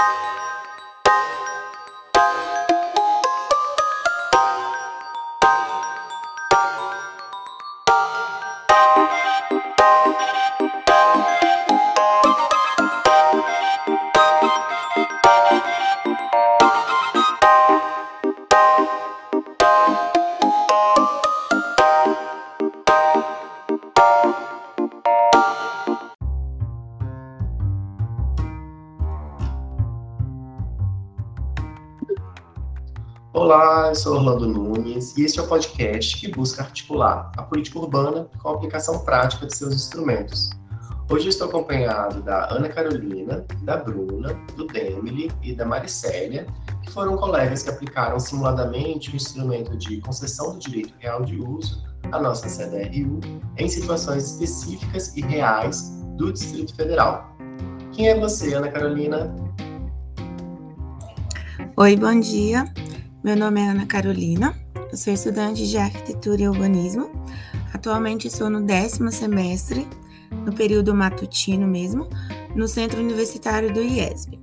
Olá, eu sou Orlando Nunes e este é o podcast que busca articular a política urbana com a aplicação prática de seus instrumentos. Hoje estou acompanhado da Ana Carolina, da Bruna, do Demily e da Maricélia, que foram colegas que aplicaram simuladamente o instrumento de concessão do direito real de uso, a nossa CDRU, em situações específicas e reais do Distrito Federal. Quem é você, Ana Carolina? Oi, bom dia. Meu nome é Ana Carolina, eu sou estudante de Arquitetura e Urbanismo. Atualmente sou no décimo semestre, no período matutino mesmo, no Centro Universitário do IESB.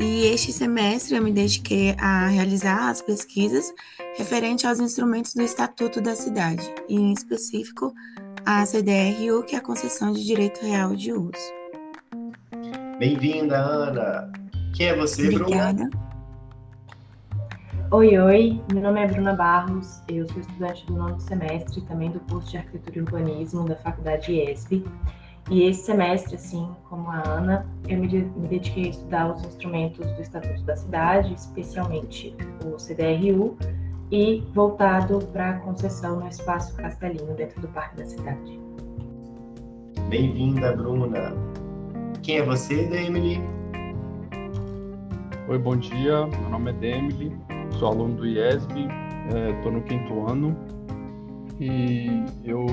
E este semestre eu me dediquei a realizar as pesquisas referentes aos instrumentos do Estatuto da Cidade, e em específico a CDRU, que é a Concessão de Direito Real de Uso. Bem-vinda, Ana! Quem é você, Obrigada. Oi, oi, meu nome é Bruna Barros, eu sou estudante do nono semestre também do curso de Arquitetura e Urbanismo da Faculdade ESB. E esse semestre, assim como a Ana, eu me, de me dediquei a estudar os instrumentos do Estatuto da Cidade, especialmente o CDRU, e voltado para a concessão no espaço Castelinho, dentro do Parque da Cidade. Bem-vinda, Bruna. Quem é você, Emily? Oi, bom dia. Meu nome é Demily, sou aluno do IESB, estou é, no quinto ano e eu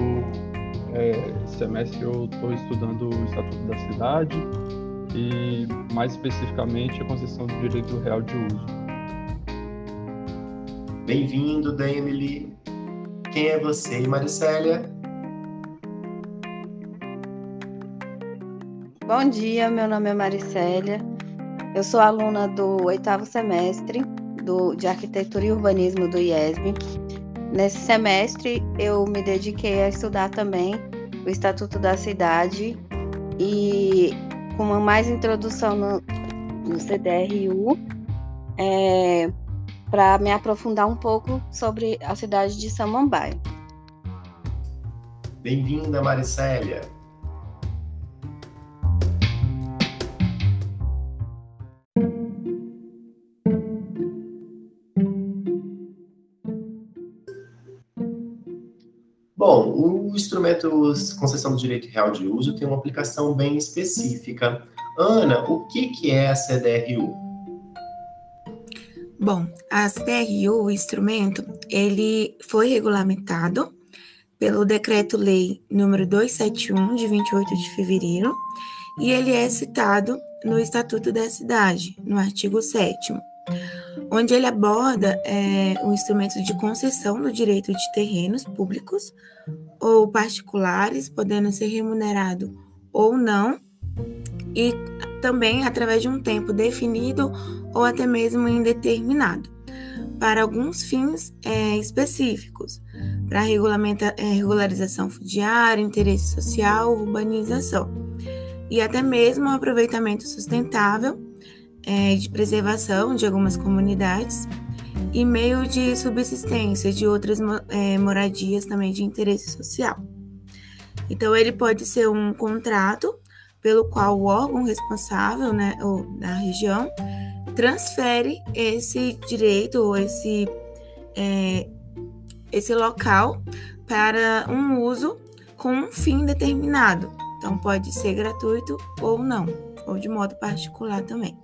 é, esse semestre eu estou estudando o Estatuto da Cidade e mais especificamente a concessão do direito real de uso. Bem-vindo, Emily. Quem é você, Maricélia? Bom dia, meu nome é Maricélia. Eu sou aluna do oitavo semestre do, de Arquitetura e Urbanismo do IESB. Nesse semestre, eu me dediquei a estudar também o Estatuto da Cidade e com uma mais introdução no, no CDRU, é, para me aprofundar um pouco sobre a cidade de Samambaia. Bem-vinda, Maricélia. O instrumento concessão do direito real de uso tem uma aplicação bem específica. Ana, o que, que é a CDRU? Bom, a CDRU, o instrumento, ele foi regulamentado pelo Decreto-Lei número 271, de 28 de fevereiro, e ele é citado no Estatuto da Cidade, no artigo 7 onde ele aborda é, o instrumento de concessão do direito de terrenos públicos ou particulares, podendo ser remunerado ou não, e também através de um tempo definido ou até mesmo indeterminado, para alguns fins é, específicos, para é, regularização fundiária, interesse social, urbanização, e até mesmo aproveitamento sustentável é, de preservação de algumas comunidades e meio de subsistência de outras é, moradias também de interesse social. Então, ele pode ser um contrato pelo qual o órgão responsável, né, ou da região, transfere esse direito ou esse, é, esse local para um uso com um fim determinado. Então, pode ser gratuito ou não, ou de modo particular também.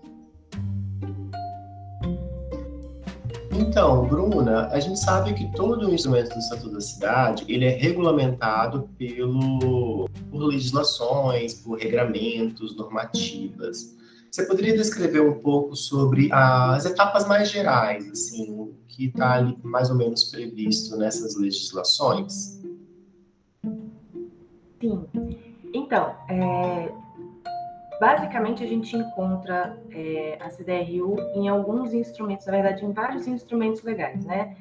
Então, Bruna, a gente sabe que todo o instrumento do Estatuto da Cidade, ele é regulamentado pelo, por legislações, por regramentos, normativas. Você poderia descrever um pouco sobre as etapas mais gerais, assim, o que está mais ou menos previsto nessas Basicamente, a gente encontra é, a CDRU em alguns instrumentos, na verdade, em vários instrumentos legais, né?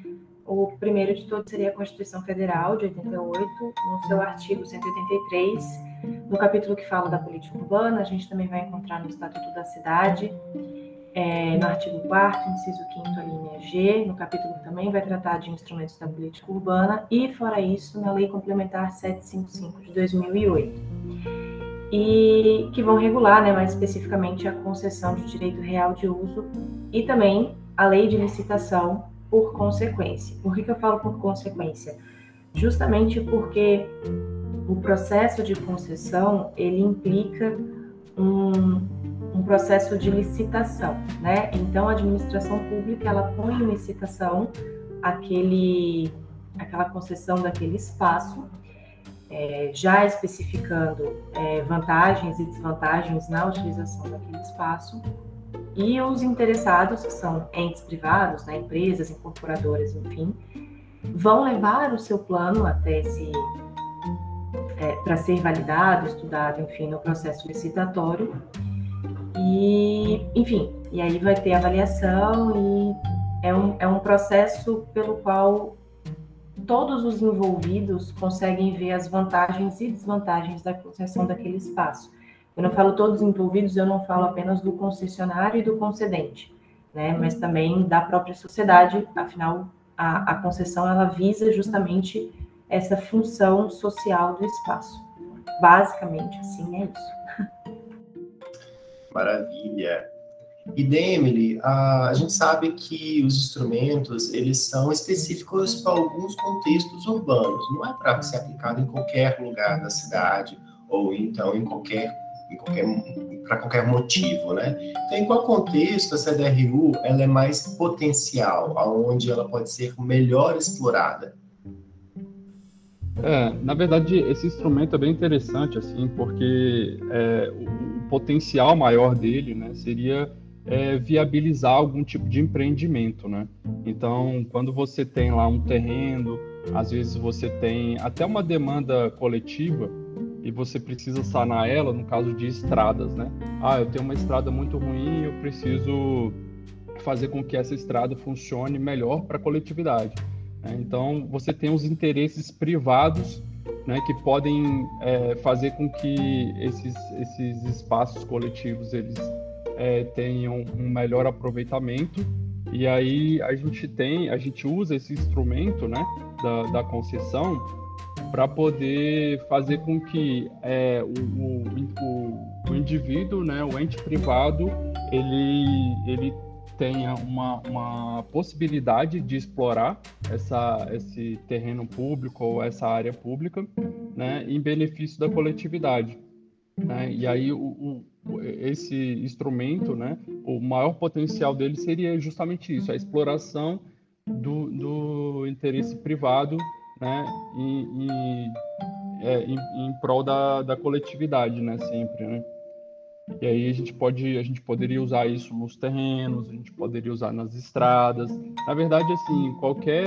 O primeiro de todos seria a Constituição Federal, de 88, no seu artigo 183, no capítulo que fala da política urbana, a gente também vai encontrar no Estatuto da Cidade, é, no artigo 4 inciso 5 a linha G, no capítulo que também vai tratar de instrumentos da política urbana, e, fora isso, na Lei Complementar 755 de 2008, e que vão regular, né, mais especificamente, a concessão de direito real de uso e também a Lei de Licitação por consequência. Por que, que eu falo por consequência? Justamente porque o processo de concessão, ele implica um um processo de licitação, né? Então a administração pública ela põe em licitação aquele, aquela concessão daquele espaço, é, já especificando é, vantagens e desvantagens na utilização daquele espaço, e os interessados, que são entes privados, né, empresas, incorporadoras, enfim, vão levar o seu plano até esse é, para ser validado, estudado, enfim, no processo licitatório. E, enfim, e aí vai ter avaliação e é um, é um processo pelo qual todos os envolvidos conseguem ver as vantagens e desvantagens da concessão daquele espaço. Eu não falo todos envolvidos, eu não falo apenas do concessionário e do concedente, né? Mas também da própria sociedade, afinal, a, a concessão ela visa justamente essa função social do espaço. Basicamente, assim, é isso. Maravilha. E Demily, a, a gente sabe que os instrumentos eles são específicos para alguns contextos urbanos. Não é para ser aplicado em qualquer lugar da cidade ou então em qualquer em qualquer para qualquer motivo, né? Então, em qual contexto a CDRU ela é mais potencial, aonde ela pode ser melhor explorada? É, na verdade, esse instrumento é bem interessante, assim, porque é, o, o, potencial maior dele, né, seria é, viabilizar algum tipo de empreendimento, né? Então, quando você tem lá um terreno, às vezes você tem até uma demanda coletiva e você precisa sanar ela, no caso de estradas, né? Ah, eu tenho uma estrada muito ruim, eu preciso fazer com que essa estrada funcione melhor para a coletividade. Né? Então, você tem os interesses privados né, que podem é, fazer com que esses, esses espaços coletivos eles é, tenham um melhor aproveitamento e aí a gente tem a gente usa esse instrumento né, da, da concessão para poder fazer com que é, o, o, o, indivíduo né, o ente privado ele ele tenha uma, uma possibilidade de explorar essa, esse terreno público ou essa área pública né, em benefício da coletividade. Né? E aí o, esse instrumento, né, o maior potencial dele seria justamente isso, a exploração do, do interesse privado né, em, em, é, em, em prol da, da coletividade, né, sempre, né? E aí a gente pode, a gente poderia usar isso nos terrenos, a gente poderia usar nas estradas. Na verdade, assim, qualquer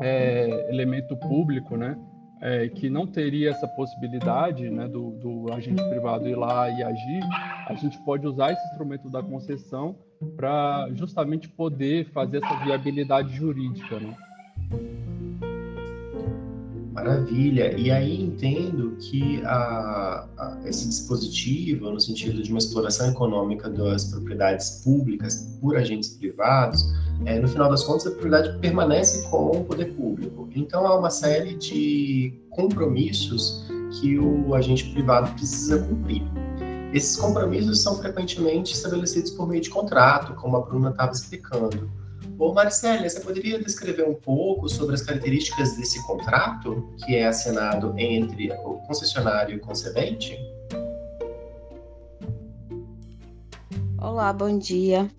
é, elemento público, né, é, que não teria essa possibilidade, né, do, do agente privado ir lá e agir, a gente pode usar esse instrumento da concessão para justamente poder fazer essa viabilidade jurídica, né? Maravilha. E aí entendo que a, a, esse dispositivo, no sentido de uma exploração econômica das propriedades públicas por agentes privados, é, no final das contas a propriedade permanece com o poder público. Então há uma série de compromissos que o agente privado precisa cumprir. Esses compromissos são frequentemente estabelecidos por meio de contrato, como a Bruna estava explicando. Ô Marcélia, você poderia descrever um pouco sobre as características desse contrato que é assinado entre o concessionário e o concedente? Olá, bom dia.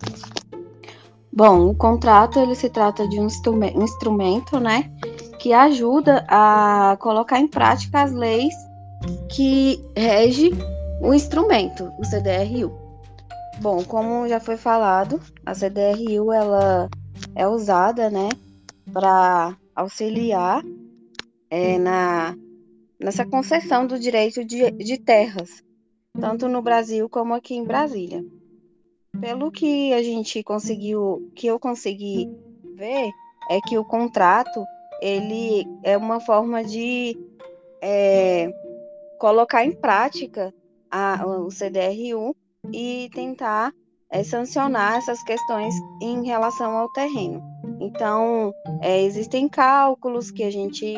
Bom, o contrato ele se trata de um instrumento, né, que ajuda a colocar em prática as leis que rege o instrumento, o CDRU. Bom, como já foi falado, a CDRU ela é usada, né, para auxiliar é, na, nessa concessão do direito de, de terras, tanto no Brasil como aqui em Brasília. Pelo que a gente conseguiu, que eu consegui ver, é que o contrato ele é uma forma de é, colocar em prática a, o CDRU e tentar é, sancionar essas questões em relação ao terreno. Então, é, existem cálculos que a gente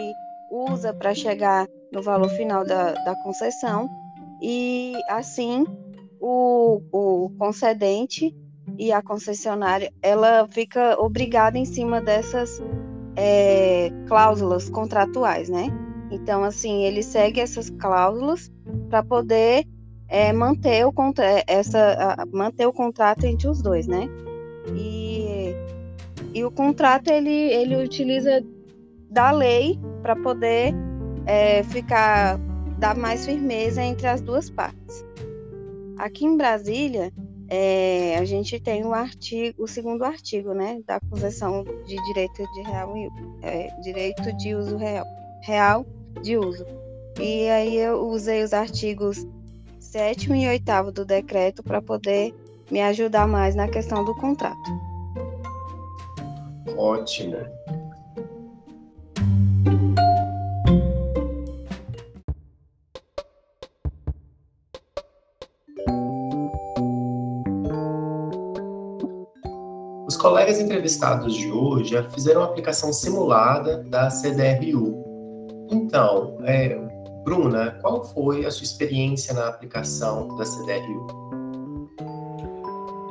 usa para chegar no valor final da, da concessão, e assim o, o concedente e a concessionária ela fica obrigada em cima dessas é, cláusulas contratuais, né? Então, assim, ele segue essas cláusulas para poder é, manter, o, essa, manter o contrato entre os dois, né? E, e o contrato ele, ele utiliza da lei para poder é, ficar dar mais firmeza entre as duas partes. Aqui em Brasília, é, a gente tem o artigo, o segundo artigo, né, da concessão de direito de real, é, direito de uso real, real de uso. E aí eu usei os artigos sétimo e oitavo do decreto para poder me ajudar mais na questão do contrato. Ótimo. Colegas entrevistados de hoje já fizeram uma aplicação simulada da CDRU. Então, é, Bruna, qual foi a sua experiência na aplicação da CDRU?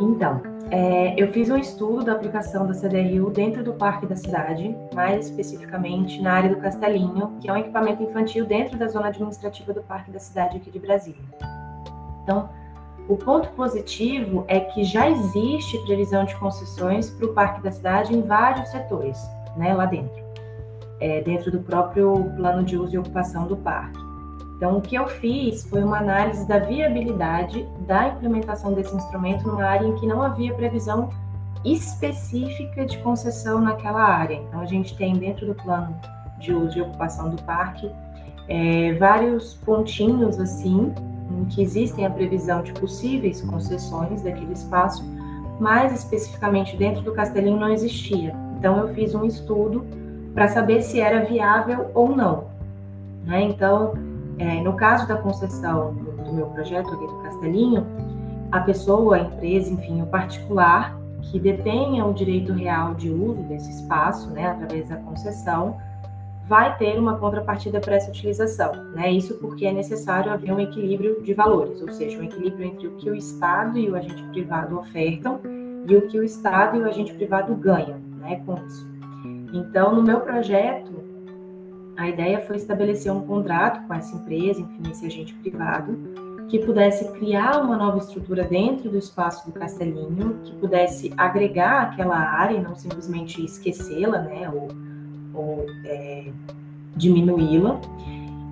Então, é, eu fiz um estudo da aplicação da CDRU dentro do Parque da Cidade, mais especificamente na área do Castelinho, que é um equipamento infantil dentro da zona administrativa do Parque da Cidade aqui de Brasília. Então, o ponto positivo é que já existe previsão de concessões para o Parque da Cidade em vários setores, né, lá dentro é, dentro do próprio plano de uso e ocupação do parque. Então, o que eu fiz foi uma análise da viabilidade da implementação desse instrumento numa área em que não havia previsão específica de concessão naquela área. Então, a gente tem dentro do plano de uso e ocupação do parque é, vários pontinhos assim, em que existem a previsão de possíveis concessões daquele espaço, mas especificamente dentro do Castelinho não existia. Então, eu fiz um estudo para saber se era viável ou não. Né? Então, é, no caso da concessão do, do, meu projeto aqui do Castelinho, a pessoa, a empresa, enfim, o particular que detenha o direito real de uso desse espaço, né, através da concessão, vai ter uma contrapartida para essa utilização. Né? Isso porque é necessário haver um equilíbrio de valores, ou seja, um equilíbrio entre o que o Estado e o agente privado ofertam e o que o Estado e o agente privado ganham né, com isso. Então, no meu projeto, a ideia foi estabelecer um contrato com essa empresa, enfim, esse agente privado, que pudesse criar uma nova estrutura dentro do espaço do Castelinho, que pudesse agregar aquela área e não simplesmente esquecê-la, né, ou, ou é, diminuí-la,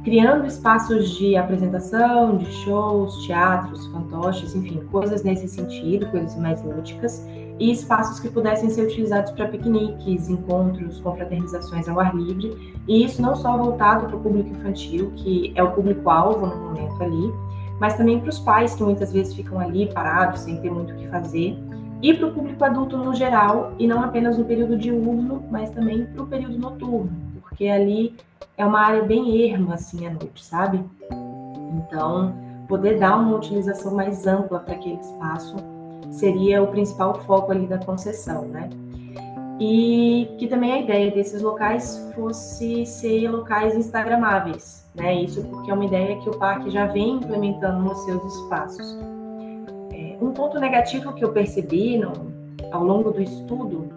criando espaços de apresentação, de shows, teatros, fantoches, enfim, coisas nesse sentido, coisas mais lúdicas, e espaços que pudessem ser utilizados para piqueniques, encontros, confraternizações ao ar livre, e isso não só voltado para o público infantil, que é o público-alvo no momento ali, mas também para os pais que muitas vezes ficam ali parados, sem ter muito o que fazer, e para o público adulto no geral, e não apenas no período diurno, mas também para o período noturno, porque ali é uma área bem erma, assim, à noite, sabe? Então, poder dar uma utilização mais ampla para aquele espaço seria o principal foco ali da concessão, né? E que também a ideia desses locais fosse ser locais instagramáveis, né? Isso porque é uma ideia que o parque já vem implementando nos seus espaços. Um ponto negativo que eu percebi no, ao longo do estudo,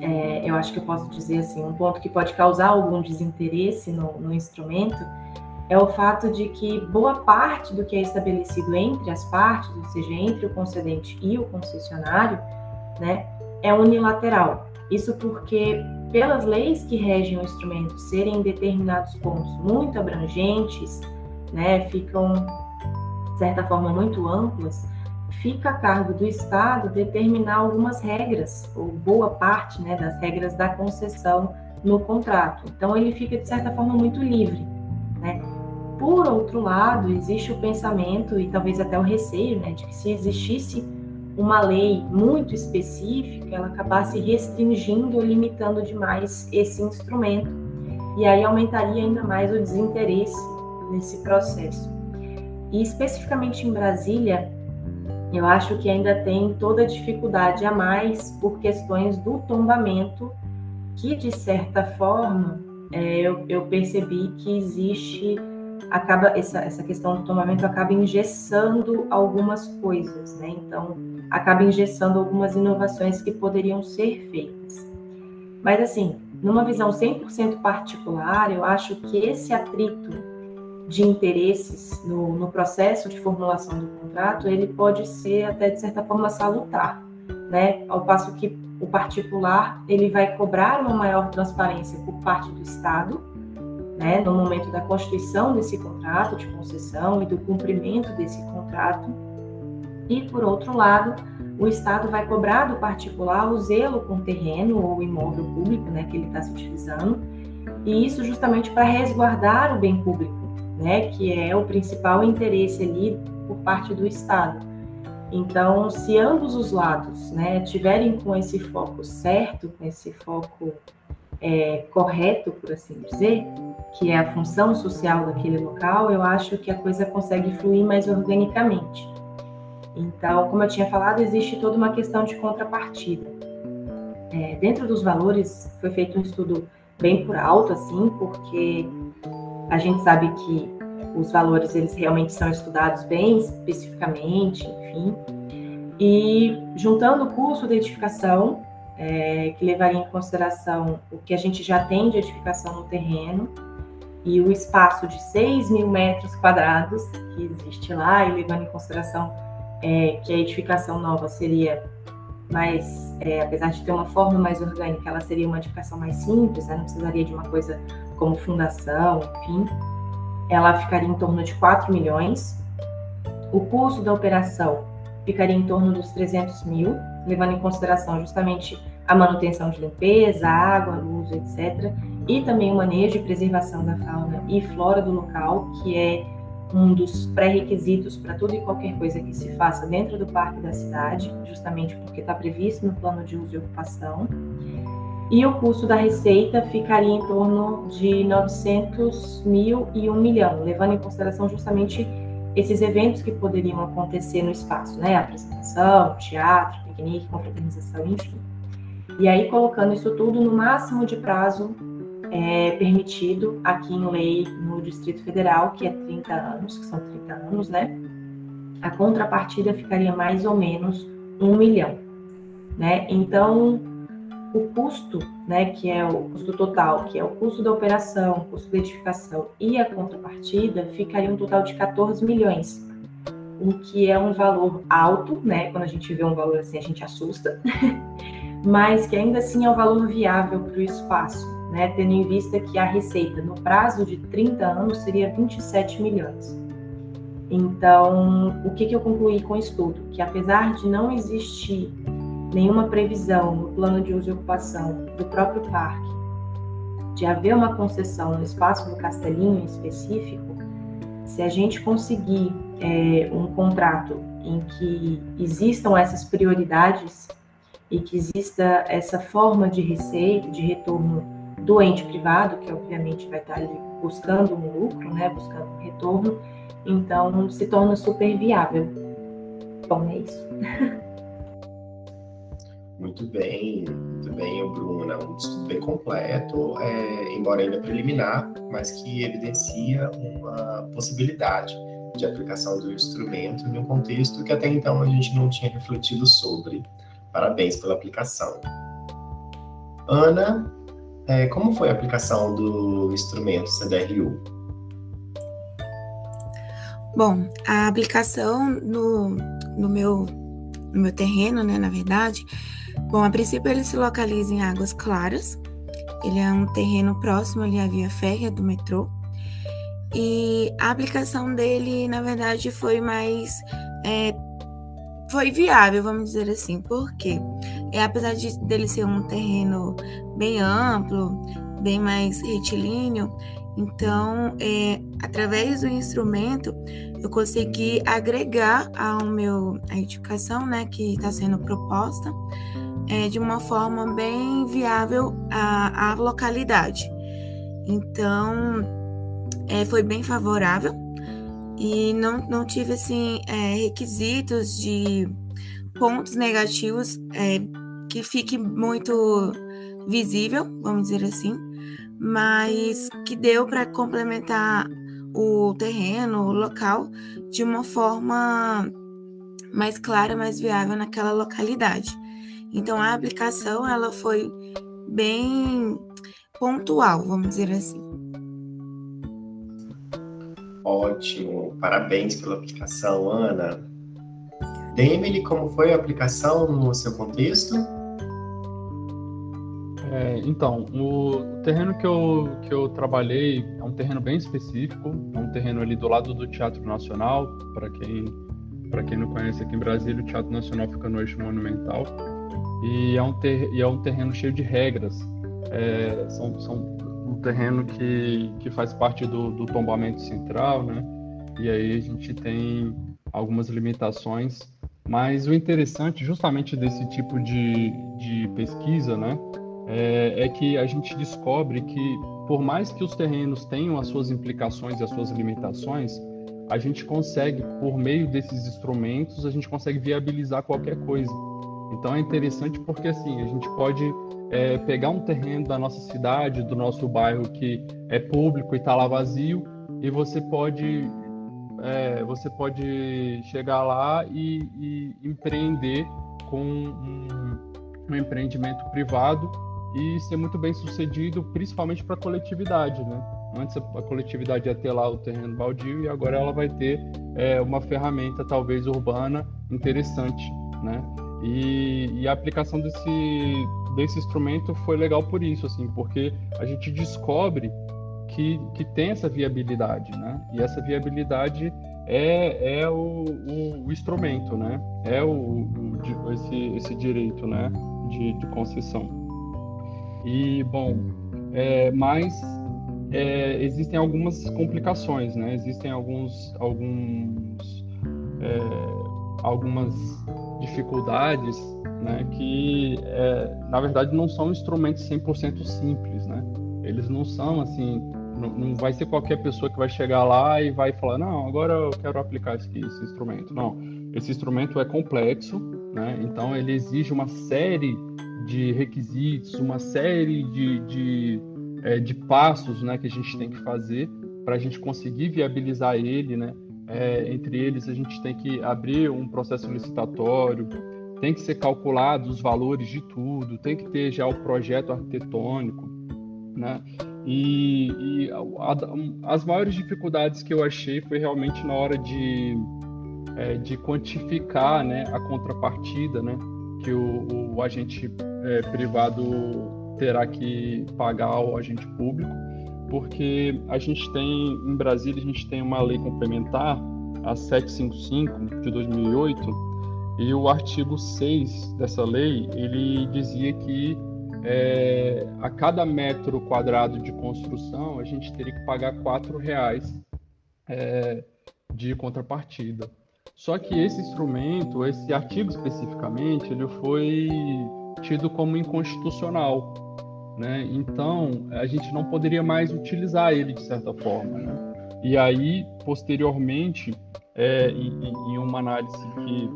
é, eu acho que eu posso dizer assim, um ponto que pode causar algum desinteresse no, no instrumento, é o fato de que boa parte do que é estabelecido entre as partes, ou seja, entre o concedente e o concessionário, né, é unilateral. Isso porque, pelas leis que regem o instrumento serem em determinados pontos muito abrangentes, né, ficam, de certa forma, muito amplas, fica a cargo do Estado determinar algumas regras, ou boa parte né, das regras da concessão no contrato. Então, ele fica, de certa forma, muito livre. Né? por outro lado, existe o pensamento e talvez até o receio, né, de que se existisse uma lei muito específica, ela acabasse restringindo ou limitando demais esse instrumento. E aí aumentaria ainda mais o desinteresse nesse processo. E especificamente em Brasília, eu acho que ainda tem toda a dificuldade a mais por questões do tombamento, que de certa forma é, eu, eu, percebi que existe acaba essa, essa questão do tombamento acaba engessando algumas coisas, né? Então acaba engessando algumas inovações que poderiam ser feitas. Mas assim, numa visão 100% particular, eu acho que esse atrito de interesses no, no, processo de formulação do contrato, ele pode ser até de certa forma salutar, né? Ao passo que o particular ele vai cobrar uma maior transparência por parte do Estado, né? No momento da constituição desse contrato de concessão e do cumprimento desse contrato, e por outro lado, o Estado vai cobrar do particular o zelo com o terreno ou imóvel público, né? Que ele está se utilizando, e isso justamente para resguardar o bem público né, que é o principal interesse ali por parte do Estado. Então, se ambos os lados né, tiverem com esse foco certo, com esse foco é, correto, por assim dizer, que é a função social daquele local, eu acho que a coisa consegue fluir mais organicamente. Então, como eu tinha falado, existe toda uma questão de contrapartida. É, dentro dos valores, foi feito um estudo bem por alto, assim, porque a gente sabe que os valores eles realmente são estudados bem especificamente, enfim. E juntando o custo de edificação, é, que levaria em consideração o que a gente já tem de edificação no terreno, e o espaço de 6 mil metros quadrados que existe lá, e levando em consideração é, que a edificação nova seria mais, é, apesar de ter uma forma mais orgânica, ela seria uma edificação mais simples, né? não precisaria de uma coisa como fundação, enfim, ela ficaria em torno de 4 milhões. O custo da operação ficaria em torno dos 300 mil, levando em consideração justamente a manutenção de limpeza, água, luz, etc. E também o manejo e preservação da fauna e flora do local, que é um dos pré-requisitos para tudo e qualquer coisa que se faça dentro do parque da cidade, justamente porque está previsto no plano de uso e ocupação e o custo da receita ficaria em torno de 900 mil e 1 milhão, levando em consideração justamente esses eventos que poderiam acontecer no espaço, né? Apresentação, teatro, piquenique, confraternização, enfim. E aí, colocando isso tudo no máximo de prazo é, permitido aqui em lei no Distrito Federal, que é 30 anos, que são 30 anos, né? A contrapartida ficaria mais ou menos 1 milhão, né? Então, o custo, né, que é o custo total, que é o custo da operação, custo da edificação e a contrapartida, ficaria um total de 14 milhões, o que é um valor alto, né? Quando a gente vê um valor assim, a gente assusta, mas que ainda assim é um valor viável para o espaço, né? Tendo em vista que a receita no prazo de 30 anos seria 27 milhões. Então, o que, que eu concluí com o estudo? Que apesar de não existir nenhuma previsão no plano de uso e ocupação do próprio parque de haver uma concessão no espaço do Castelinho em específico, se a gente conseguir é, um contrato em que existam essas prioridades e que exista essa forma de receita, de retorno do ente privado, que obviamente vai estar ali buscando um lucro, né, buscando um retorno, então se torna super viável. Bom, é isso. Muito bem, muito bem, Bruna. Um estudo bem completo, é, embora ainda preliminar, mas que evidencia uma possibilidade de aplicação do instrumento em um contexto que até então a gente não tinha refletido sobre. Parabéns pela aplicação. Ana, é, como foi a aplicação do instrumento CDRU? Bom, a aplicação no, no, meu, no meu terreno, né, na verdade, Bom, a princípio ele se localiza em Águas Claras. Ele é um terreno próximo ali à via férrea do metrô. E a aplicação dele, na verdade, foi mais. É, foi viável, vamos dizer assim, porque é, apesar de dele ser um terreno bem amplo, bem mais retilíneo. Então, é, através do instrumento, eu consegui agregar ao meu a educação, né, que está sendo proposta, é, de uma forma bem viável à, à localidade. Então, é, foi bem favorável e não, não tive assim é, requisitos de pontos negativos é, que fique muito visível, vamos dizer assim, mas que deu para complementar o terreno, o local, de uma forma mais clara, mais viável naquela localidade. Então a aplicação ela foi bem pontual, vamos dizer assim. Ótimo, parabéns pela aplicação, Ana. Emily, como foi a aplicação no seu contexto? É, então, o terreno que eu, que eu trabalhei é um terreno bem específico, é um terreno ali do lado do Teatro Nacional, para quem, quem não conhece aqui em Brasília, o Teatro Nacional fica no eixo monumental, e é um, ter, e é um terreno cheio de regras, é, são, são um terreno que, que faz parte do, do tombamento central, né, e aí a gente tem algumas limitações, mas o interessante justamente desse tipo de, de pesquisa, né, é, é, que a gente descobre que, por mais que os terrenos tenham as suas implicações e as suas limitações, a gente consegue, por meio desses instrumentos, a gente consegue viabilizar qualquer coisa. Então é interessante porque assim a gente pode é, pegar um terreno da nossa cidade, do nosso bairro que é público e está lá vazio, e você pode é, você pode chegar lá e, e empreender com um, um empreendimento privado e ser muito bem sucedido, principalmente para a coletividade, né? Antes a coletividade ia ter lá o terreno baldio e agora ela vai ter é, uma ferramenta talvez urbana interessante, né? E, e, a aplicação desse, desse instrumento foi legal por isso, assim, porque a gente descobre que, que tem essa viabilidade, né? E essa viabilidade é, é o, o, o instrumento, né? É o, o, esse, esse direito, né? De, de concessão. E, bom, é, mas é, existem algumas complicações, né? Existem alguns, alguns, é, algumas dificuldades, né? Que, é, na verdade, não são instrumentos 100% simples, né? Eles não são, assim, não, não, vai ser qualquer pessoa que vai chegar lá e vai falar, não, agora eu quero aplicar esse, esse instrumento. Não, esse instrumento é complexo, né? Então, ele exige uma série de requisitos, uma série de, de, é, de passos né, que a gente tem que fazer para a gente conseguir viabilizar ele. Né? É, entre eles, a gente tem que abrir um processo licitatório, tem que ser calculado os valores de tudo, tem que ter já o projeto arquitetônico. Né? E, e a, as maiores dificuldades que eu achei foi realmente na hora de, é, de quantificar né, a contrapartida, né? que o, o agente é, privado terá que pagar ao agente público, porque a gente tem, em Brasília, a gente tem uma lei complementar, a 755 de 2008, e o artigo 6 dessa lei, ele dizia que é, a cada metro quadrado de construção a gente teria que pagar quatro reais é, de contrapartida. Só que esse instrumento, esse artigo especificamente, ele foi tido como inconstitucional, né? Então a gente não poderia mais utilizar ele de certa forma, né? E aí posteriormente, é, em, em, uma análise que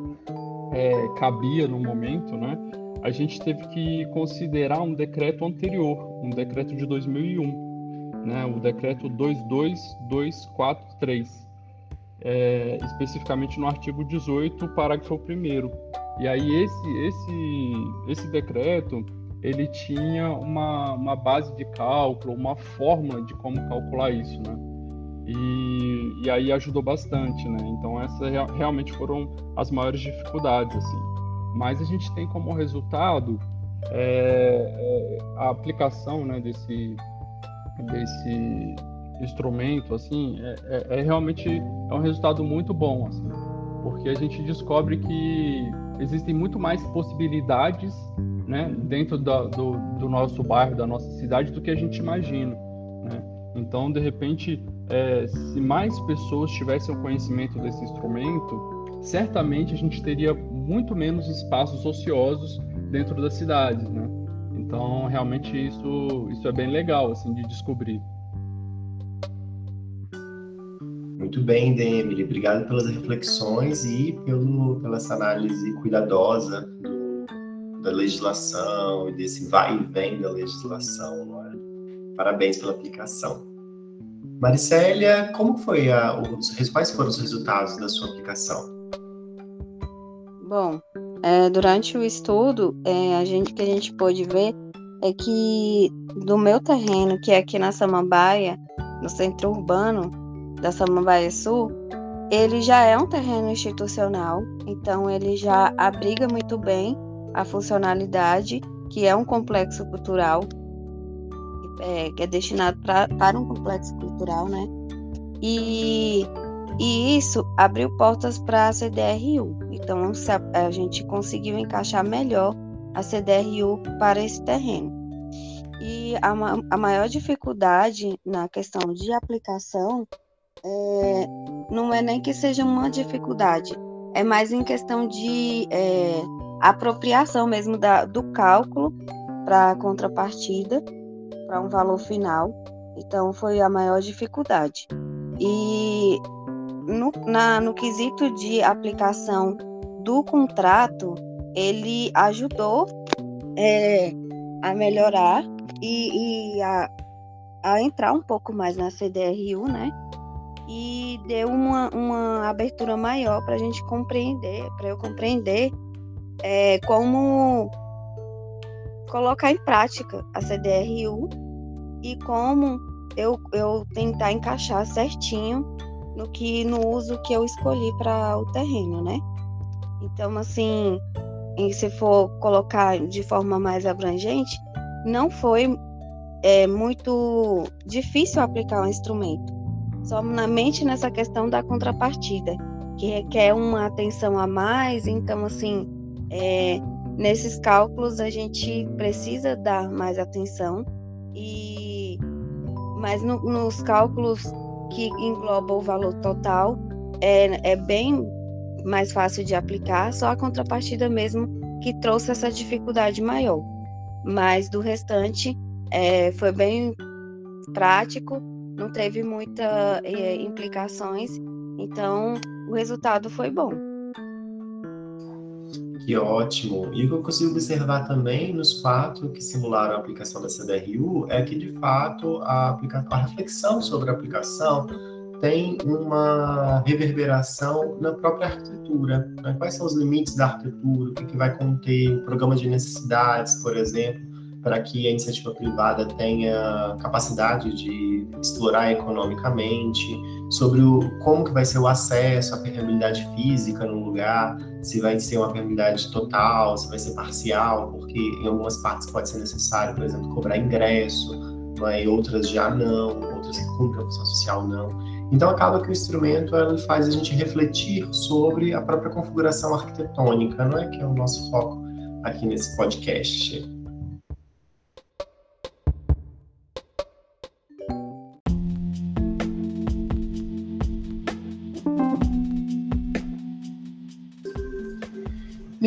é, cabia no momento, né? A gente teve que considerar um decreto anterior, um decreto de 2001, né? O decreto 22243 é, especificamente no artigo 18, parágrafo 1 E aí esse, esse, esse decreto, ele tinha uma, uma base de cálculo, uma forma de como calcular isso, né? E, e aí ajudou bastante, né? Então essas realmente foram as maiores dificuldades, assim. Mas a gente tem como resultado é, é, a aplicação né, desse, desse instrumento, assim, é, é, é, realmente é um resultado muito bom, assim, porque a gente descobre que existem muito mais possibilidades né, dentro da, do, do, nosso bairro, da nossa cidade, do que a gente imagina. Né? Então, de repente, é, se mais pessoas tivessem o conhecimento desse instrumento, certamente a gente teria muito menos espaços ociosos dentro das cidades, né? Então, realmente isso, isso é bem legal, assim, de descobrir. Muito bem, Demily. Obrigado pelas reflexões e pelo, pela essa análise cuidadosa do, da legislação e desse vai e vem da legislação. É? Parabéns pela aplicação. Maricélia, como foi a, os, quais foram os resultados da sua aplicação? Bom, é, durante o estudo, é, a gente que a gente pôde ver é que do meu terreno, que é aqui na Samambaia, no centro urbano da Samambaia Sul, ele já é um terreno institucional, então ele já abriga muito bem a funcionalidade, que é um complexo cultural, é, que é destinado pra, para um complexo cultural, né? E e isso abriu portas para a CDRU. Então, a, a gente conseguiu encaixar melhor a CDRU para esse terreno. E a, a maior dificuldade na questão de aplicação é, não é nem que seja uma dificuldade, é mais em questão de é, apropriação mesmo da, do cálculo para a contrapartida, para um valor final. Então, foi a maior dificuldade. E no, na, no quesito de aplicação do contrato, ele ajudou é, a melhorar e, e a, a, entrar um pouco mais na CDRU, né? E deu uma, uma abertura maior para a gente compreender, para eu compreender é, como colocar em prática a CDRU e como eu, eu tentar encaixar certinho no que no uso que eu escolhi para o terreno, né? Então, assim, se for colocar de forma mais abrangente, não foi é, muito difícil aplicar o instrumento, somente nessa questão da contrapartida, que requer uma atenção a mais. Então, assim, é, nesses cálculos a gente precisa dar mais atenção e mas no, nos cálculos que engloba o valor total, é, é bem mais fácil de aplicar, só a contrapartida mesmo que trouxe essa dificuldade maior. Mas do restante, é, foi bem prático, não teve muitas é, implicações, então o resultado foi bom. Que ótimo! E o que eu consigo observar também nos fatos que simularam a aplicação da CDRU é que, de fato, a, a reflexão sobre a aplicação tem uma reverberação na própria arquitetura. Né? Quais são os limites da arquitetura? O que, que vai conter o programa de necessidades, por exemplo, para que a iniciativa privada tenha capacidade de explorar economicamente, sobre o, como que vai ser o acesso à permeabilidade física no lugar, se vai ser uma permeabilidade total, se vai ser parcial, porque em algumas partes pode ser necessário, por exemplo, cobrar ingresso, né, e outras já não, outras que cumprem a função social não. Então acaba que o instrumento ele faz a gente refletir sobre a própria configuração arquitetônica, não é que é o nosso foco aqui nesse podcast.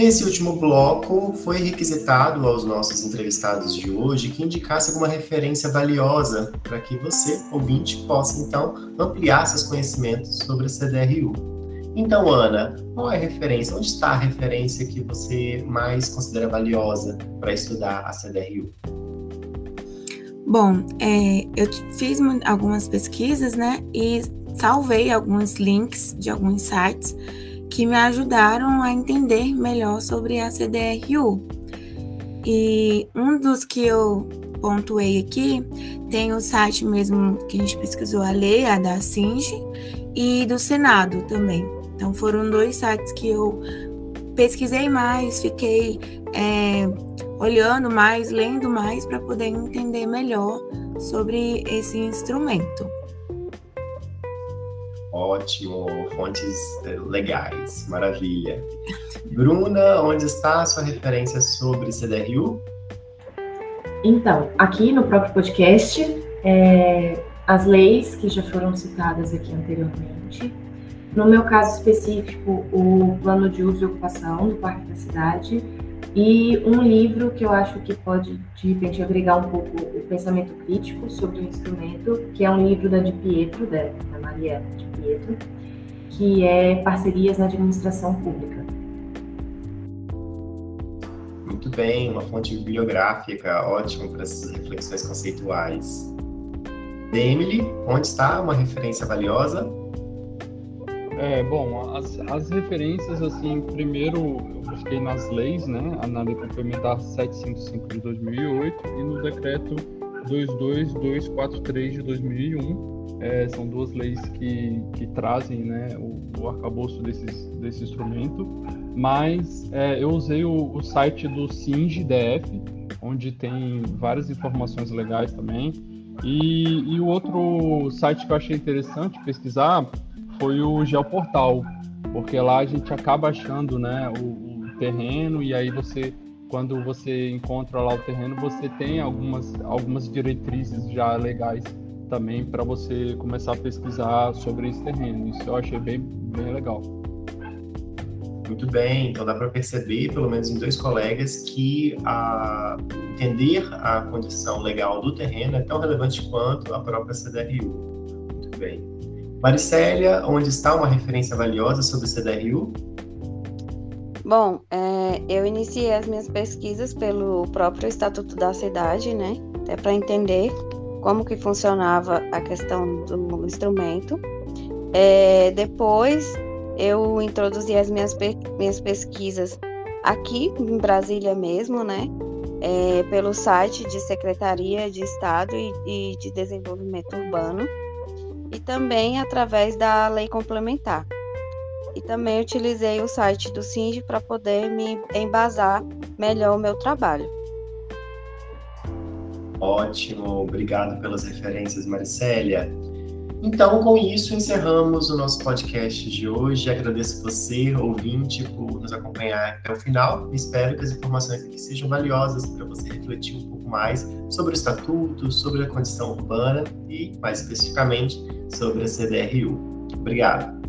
Nesse último bloco, foi requisitado aos nossos entrevistados de hoje que indicasse alguma referência valiosa para que você, ouvinte, possa então ampliar seus conhecimentos sobre a CDRU. Então, Ana, qual é a referência? Onde está a referência que você mais considera valiosa para estudar a CDRU? Bom, é, eu fiz algumas pesquisas, né, e salvei alguns links de alguns sites que me ajudaram a entender melhor sobre a CDRU. E um dos que eu pontuei aqui tem o site mesmo que a gente pesquisou a lei, a da Singe, e do Senado também. Então foram dois sites que eu pesquisei mais, fiquei é, olhando mais, lendo mais para poder entender melhor sobre esse instrumento. Ótimo, fontes eh, legais, maravilha. Bruna, onde está a sua referência sobre CDRU? Então, aqui no próprio podcast, é, as leis que já foram citadas aqui anteriormente. No meu caso específico, o plano de uso e ocupação do Parque da Cidade e um livro que eu acho que pode, de repente, agregar um pouco o pensamento crítico sobre o instrumento, que é um livro da Di Pietro, da, Maria Di Pietro, que é Parcerias na Administração Pública. Muito bem, uma fonte bibliográfica ótima para essas reflexões conceituais. Emily, onde está uma referência valiosa? É, bom, as, as referências, assim, primeiro eu busquei nas leis, né, na Lei Complementar 755 de 2008 e no Decreto 22243 de 2001. É, são duas leis que, que trazem né, o, o arcabouço desses, desse instrumento, mas é, eu usei o, o site do SINGE-DF, onde tem várias informações legais também, e, e o outro site que eu achei interessante pesquisar foi o Geoportal, porque lá a gente acaba achando né, o, o, terreno e aí você, quando você encontra lá o terreno, você tem algumas, algumas diretrizes já legais também para você começar a pesquisar sobre esse terreno. Isso eu achei bem, bem legal. Muito bem, então dá para perceber, pelo menos em dois colegas, que a, entender a condição legal do terreno é tão relevante quanto a própria CDRU. Muito bem. Maricélia, onde está uma referência valiosa sobre CDRU? Bom, é, eu iniciei as minhas pesquisas pelo próprio Estatuto da Cidade, né? Até para entender como que funcionava a questão do instrumento. É, depois eu introduzi as minhas, minhas pesquisas aqui em Brasília mesmo, né? É, pelo site de Secretaria de Estado e, e de Desenvolvimento Urbano e também através da lei complementar. E também utilizei o site do SING para poder me embasar melhor o meu trabalho. Ótimo, obrigado pelas referências, Maricélia. Então, com isso, encerramos o nosso podcast de hoje. Agradeço você, ouvinte, por nos acompanhar até o final. Espero que as informações aqui sejam valiosas para você refletir um pouco mais sobre o estatuto, sobre a condição urbana e, mais especificamente, sobre a CDRU. Obrigado.